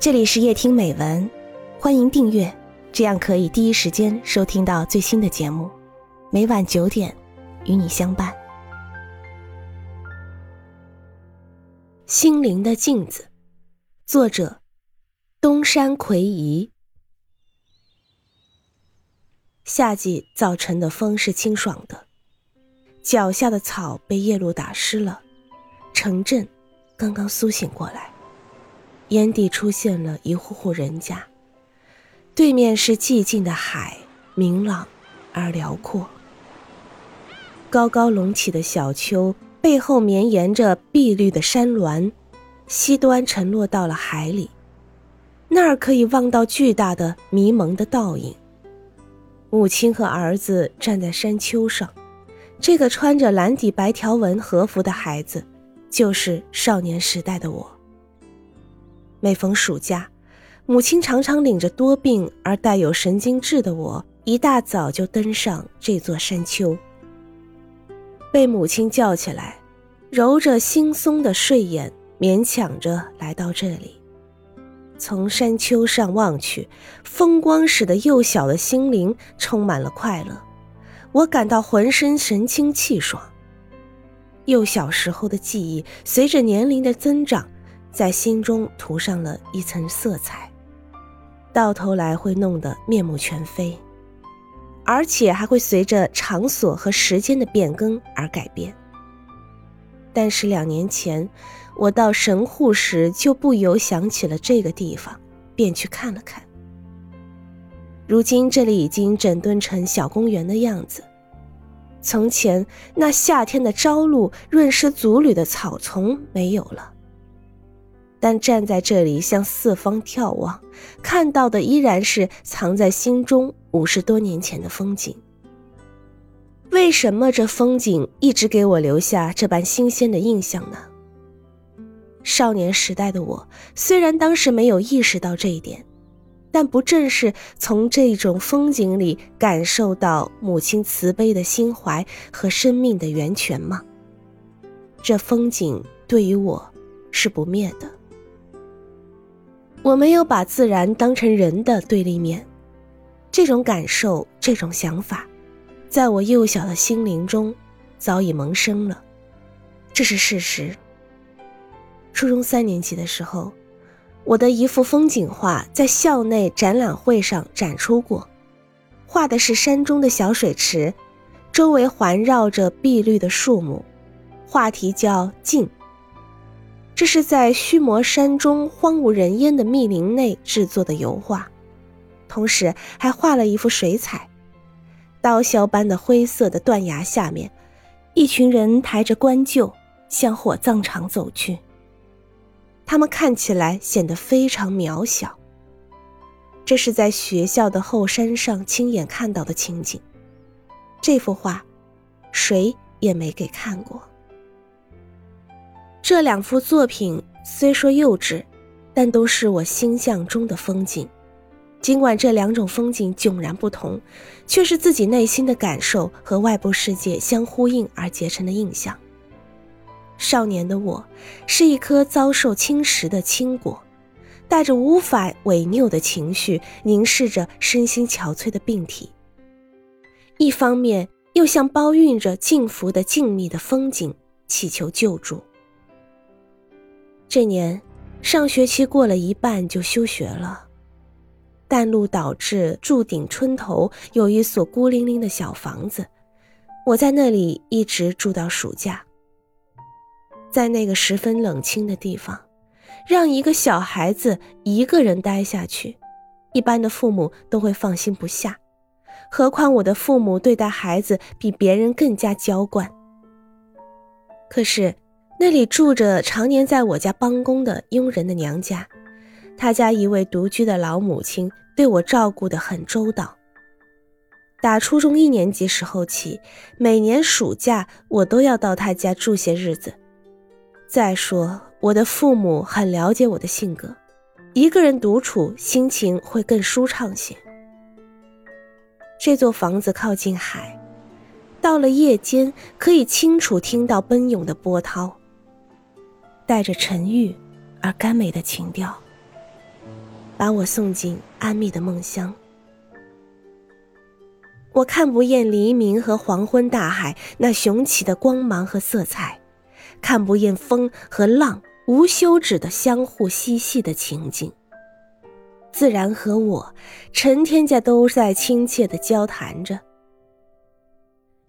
这里是夜听美文，欢迎订阅，这样可以第一时间收听到最新的节目。每晚九点，与你相伴。心灵的镜子，作者：东山魁夷。夏季早晨的风是清爽的，脚下的草被夜露打湿了，城镇刚刚苏醒过来。眼底出现了一户户人家，对面是寂静的海，明朗而辽阔。高高隆起的小丘背后绵延着碧绿的山峦，西端沉落到了海里，那儿可以望到巨大的迷蒙的倒影。母亲和儿子站在山丘上，这个穿着蓝底白条纹和服的孩子，就是少年时代的我。每逢暑假，母亲常常领着多病而带有神经质的我，一大早就登上这座山丘。被母亲叫起来，揉着惺忪的睡眼，勉强着来到这里。从山丘上望去，风光使得幼小的心灵充满了快乐，我感到浑身神清气爽。幼小时候的记忆，随着年龄的增长。在心中涂上了一层色彩，到头来会弄得面目全非，而且还会随着场所和时间的变更而改变。但是两年前我到神户时，就不由想起了这个地方，便去看了看。如今这里已经整顿成小公园的样子，从前那夏天的朝露润湿足履的草丛没有了。但站在这里向四方眺望，看到的依然是藏在心中五十多年前的风景。为什么这风景一直给我留下这般新鲜的印象呢？少年时代的我，虽然当时没有意识到这一点，但不正是从这种风景里感受到母亲慈悲的心怀和生命的源泉吗？这风景对于我是不灭的。我没有把自然当成人的对立面，这种感受，这种想法，在我幼小的心灵中早已萌生了，这是事实。初中三年级的时候，我的一幅风景画在校内展览会上展出过，画的是山中的小水池，周围环绕着碧绿的树木，话题叫《静》。这是在须磨山中荒无人烟的密林内制作的油画，同时还画了一幅水彩。刀削般的灰色的断崖下面，一群人抬着棺柩向火葬场走去。他们看起来显得非常渺小。这是在学校的后山上亲眼看到的情景。这幅画，谁也没给看过。这两幅作品虽说幼稚，但都是我心象中的风景。尽管这两种风景迥然不同，却是自己内心的感受和外部世界相呼应而结成的印象。少年的我，是一颗遭受侵蚀的青果，带着无法违拗的情绪，凝视着身心憔悴的病体。一方面，又像包蕴着静福的静谧的风景，祈求救助。这年，上学期过了一半就休学了。淡路导致住顶村头有一所孤零零的小房子，我在那里一直住到暑假。在那个十分冷清的地方，让一个小孩子一个人待下去，一般的父母都会放心不下，何况我的父母对待孩子比别人更加娇惯。可是。那里住着常年在我家帮工的佣人的娘家，他家一位独居的老母亲对我照顾得很周到。打初中一年级时候起，每年暑假我都要到他家住些日子。再说，我的父母很了解我的性格，一个人独处心情会更舒畅些。这座房子靠近海，到了夜间可以清楚听到奔涌的波涛。带着沉郁而甘美的情调。把我送进安谧的梦乡。我看不厌黎明和黄昏大海那雄奇的光芒和色彩，看不厌风和浪无休止的相互嬉戏的情景。自然和我，成天家都在亲切的交谈着。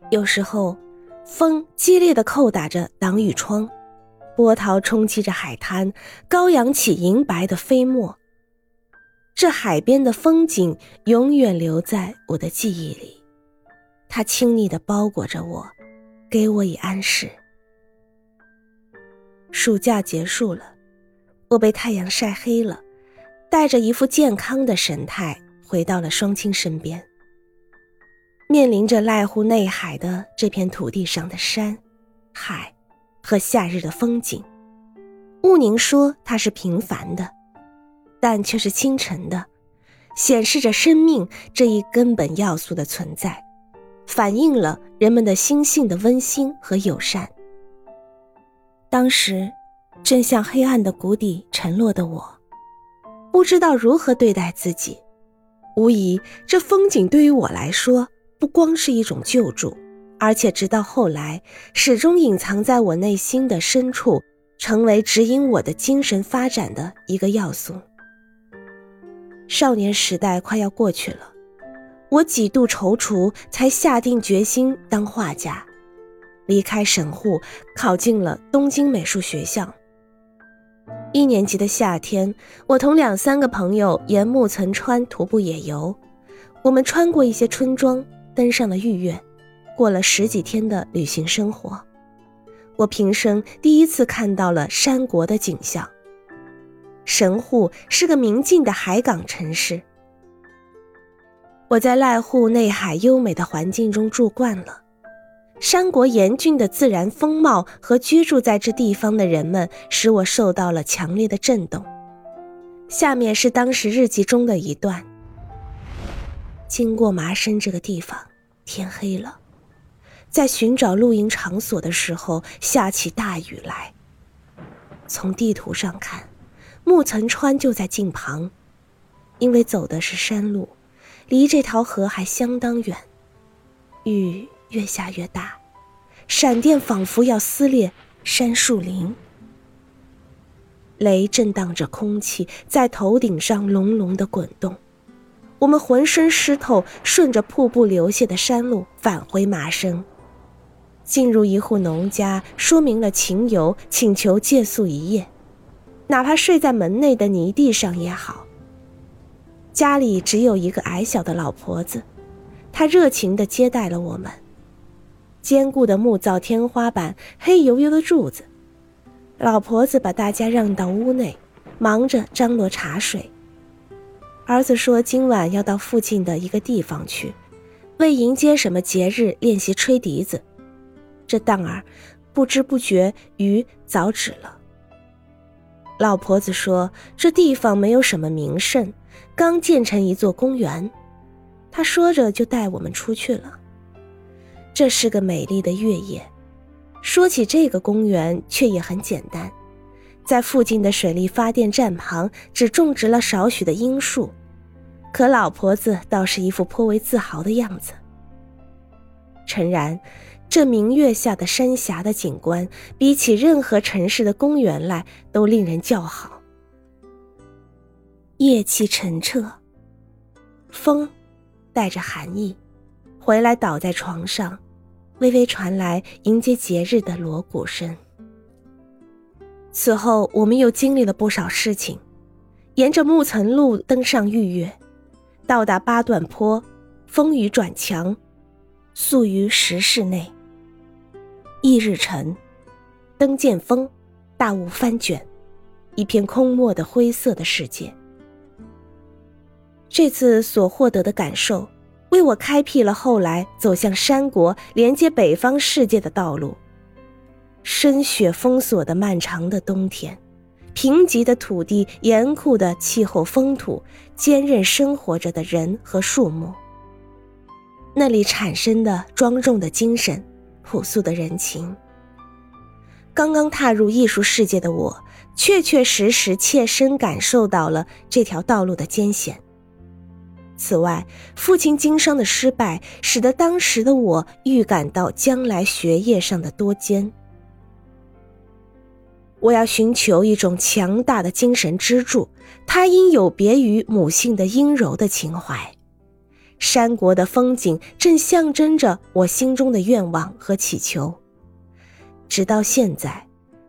有时候，风激烈的叩打着挡雨窗，波涛冲击着海滩，高扬起银白的飞沫。这海边的风景永远留在我的记忆里，它亲昵的包裹着我，给我以安适。暑假结束了，我被太阳晒黑了，带着一副健康的神态回到了双亲身边。面临着濑户内海的这片土地上的山、海和夏日的风景，雾宁说它是平凡的，但却是清晨的，显示着生命这一根本要素的存在，反映了人们的心性的温馨和友善。当时，正向黑暗的谷底沉落的我，不知道如何对待自己。无疑，这风景对于我来说。不光是一种救助，而且直到后来，始终隐藏在我内心的深处，成为指引我的精神发展的一个要素。少年时代快要过去了，我几度踌躇，才下定决心当画家，离开神户，考进了东京美术学校。一年级的夏天，我同两三个朋友沿木曾川徒步野游，我们穿过一些村庄。登上了御苑，过了十几天的旅行生活，我平生第一次看到了山国的景象。神户是个明净的海港城市，我在濑户内海优美的环境中住惯了，山国严峻的自然风貌和居住在这地方的人们，使我受到了强烈的震动。下面是当时日记中的一段：经过麻生这个地方。天黑了，在寻找露营场所的时候，下起大雨来。从地图上看，木曾川就在近旁，因为走的是山路，离这条河还相当远。雨越下越大，闪电仿佛要撕裂山树林，雷震荡着空气，在头顶上隆隆的滚动。我们浑身湿透，顺着瀑布流泻的山路返回麻生，进入一户农家，说明了情由，请求借宿一夜，哪怕睡在门内的泥地上也好。家里只有一个矮小的老婆子，她热情地接待了我们。坚固的木造天花板，黑油油的柱子，老婆子把大家让到屋内，忙着张罗茶水。儿子说：“今晚要到附近的一个地方去，为迎接什么节日练习吹笛子。”这当儿，不知不觉鱼早止了。老婆子说：“这地方没有什么名胜，刚建成一座公园。”他说着就带我们出去了。这是个美丽的月夜。说起这个公园，却也很简单，在附近的水利发电站旁，只种植了少许的樱树。可老婆子倒是一副颇为自豪的样子。诚然，这明月下的山峡的景观，比起任何城市的公园来，都令人叫好。夜气澄澈，风带着寒意，回来倒在床上，微微传来迎接节日的锣鼓声。此后，我们又经历了不少事情，沿着木层路登上御月。到达八段坡，风雨转强，宿于石室内。翌日晨，灯见风，大雾翻卷，一片空漠的灰色的世界。这次所获得的感受，为我开辟了后来走向山国、连接北方世界的道路。深雪封锁的漫长的冬天。贫瘠的土地，严酷的气候风土，坚韧生活着的人和树木。那里产生的庄重的精神，朴素的人情。刚刚踏入艺术世界的我，确确实实切身感受到了这条道路的艰险。此外，父亲经商的失败，使得当时的我预感到将来学业上的多艰。我要寻求一种强大的精神支柱，它应有别于母性的阴柔的情怀。山国的风景正象征着我心中的愿望和祈求。直到现在，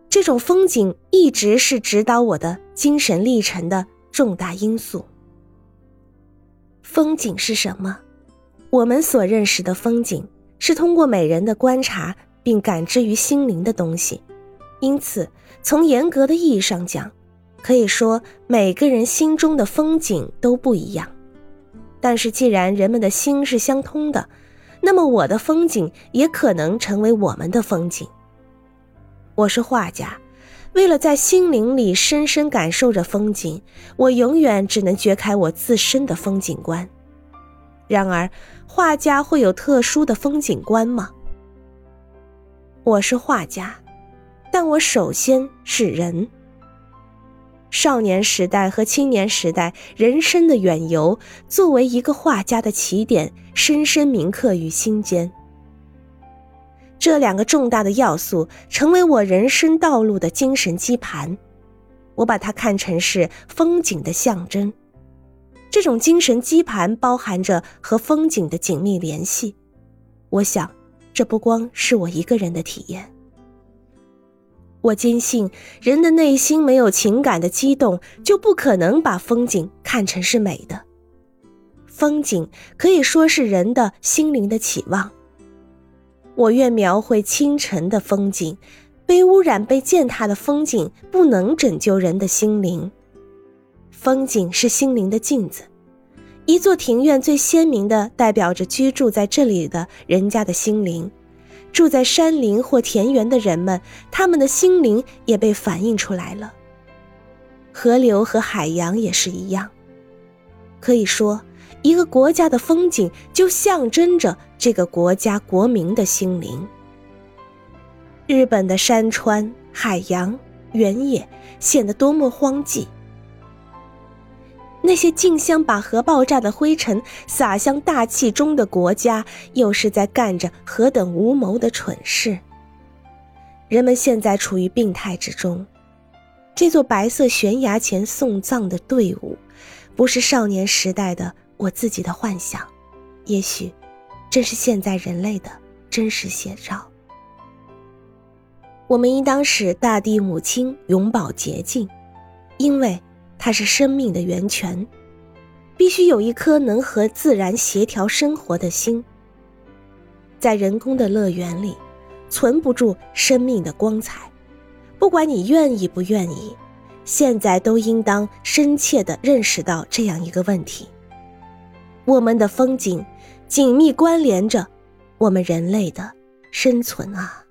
这种风景一直是指导我的精神历程的重大因素。风景是什么？我们所认识的风景是通过美人的观察并感知于心灵的东西，因此，从严格的意义上讲，可以说每个人心中的风景都不一样。但是，既然人们的心是相通的，那么我的风景也可能成为我们的风景。我是画家。为了在心灵里深深感受着风景，我永远只能掘开我自身的风景观。然而，画家会有特殊的风景观吗？我是画家，但我首先是人。少年时代和青年时代人生的远游，作为一个画家的起点，深深铭刻于心间。这两个重大的要素成为我人生道路的精神基盘，我把它看成是风景的象征。这种精神基盘包含着和风景的紧密联系。我想，这不光是我一个人的体验。我坚信，人的内心没有情感的激动，就不可能把风景看成是美的。风景可以说是人的心灵的期望。我愿描绘清晨的风景，被污染、被践踏的风景不能拯救人的心灵。风景是心灵的镜子，一座庭院最鲜明的代表着居住在这里的人家的心灵。住在山林或田园的人们，他们的心灵也被反映出来了。河流和海洋也是一样，可以说。一个国家的风景，就象征着这个国家国民的心灵。日本的山川、海洋、原野显得多么荒寂。那些竞相把核爆炸的灰尘撒向大气中的国家，又是在干着何等无谋的蠢事。人们现在处于病态之中。这座白色悬崖前送葬的队伍，不是少年时代的。我自己的幻想，也许正是现在人类的真实写照。我们应当使大地母亲永葆洁净，因为它是生命的源泉。必须有一颗能和自然协调生活的心。在人工的乐园里，存不住生命的光彩。不管你愿意不愿意，现在都应当深切地认识到这样一个问题。我们的风景紧密关联着我们人类的生存啊。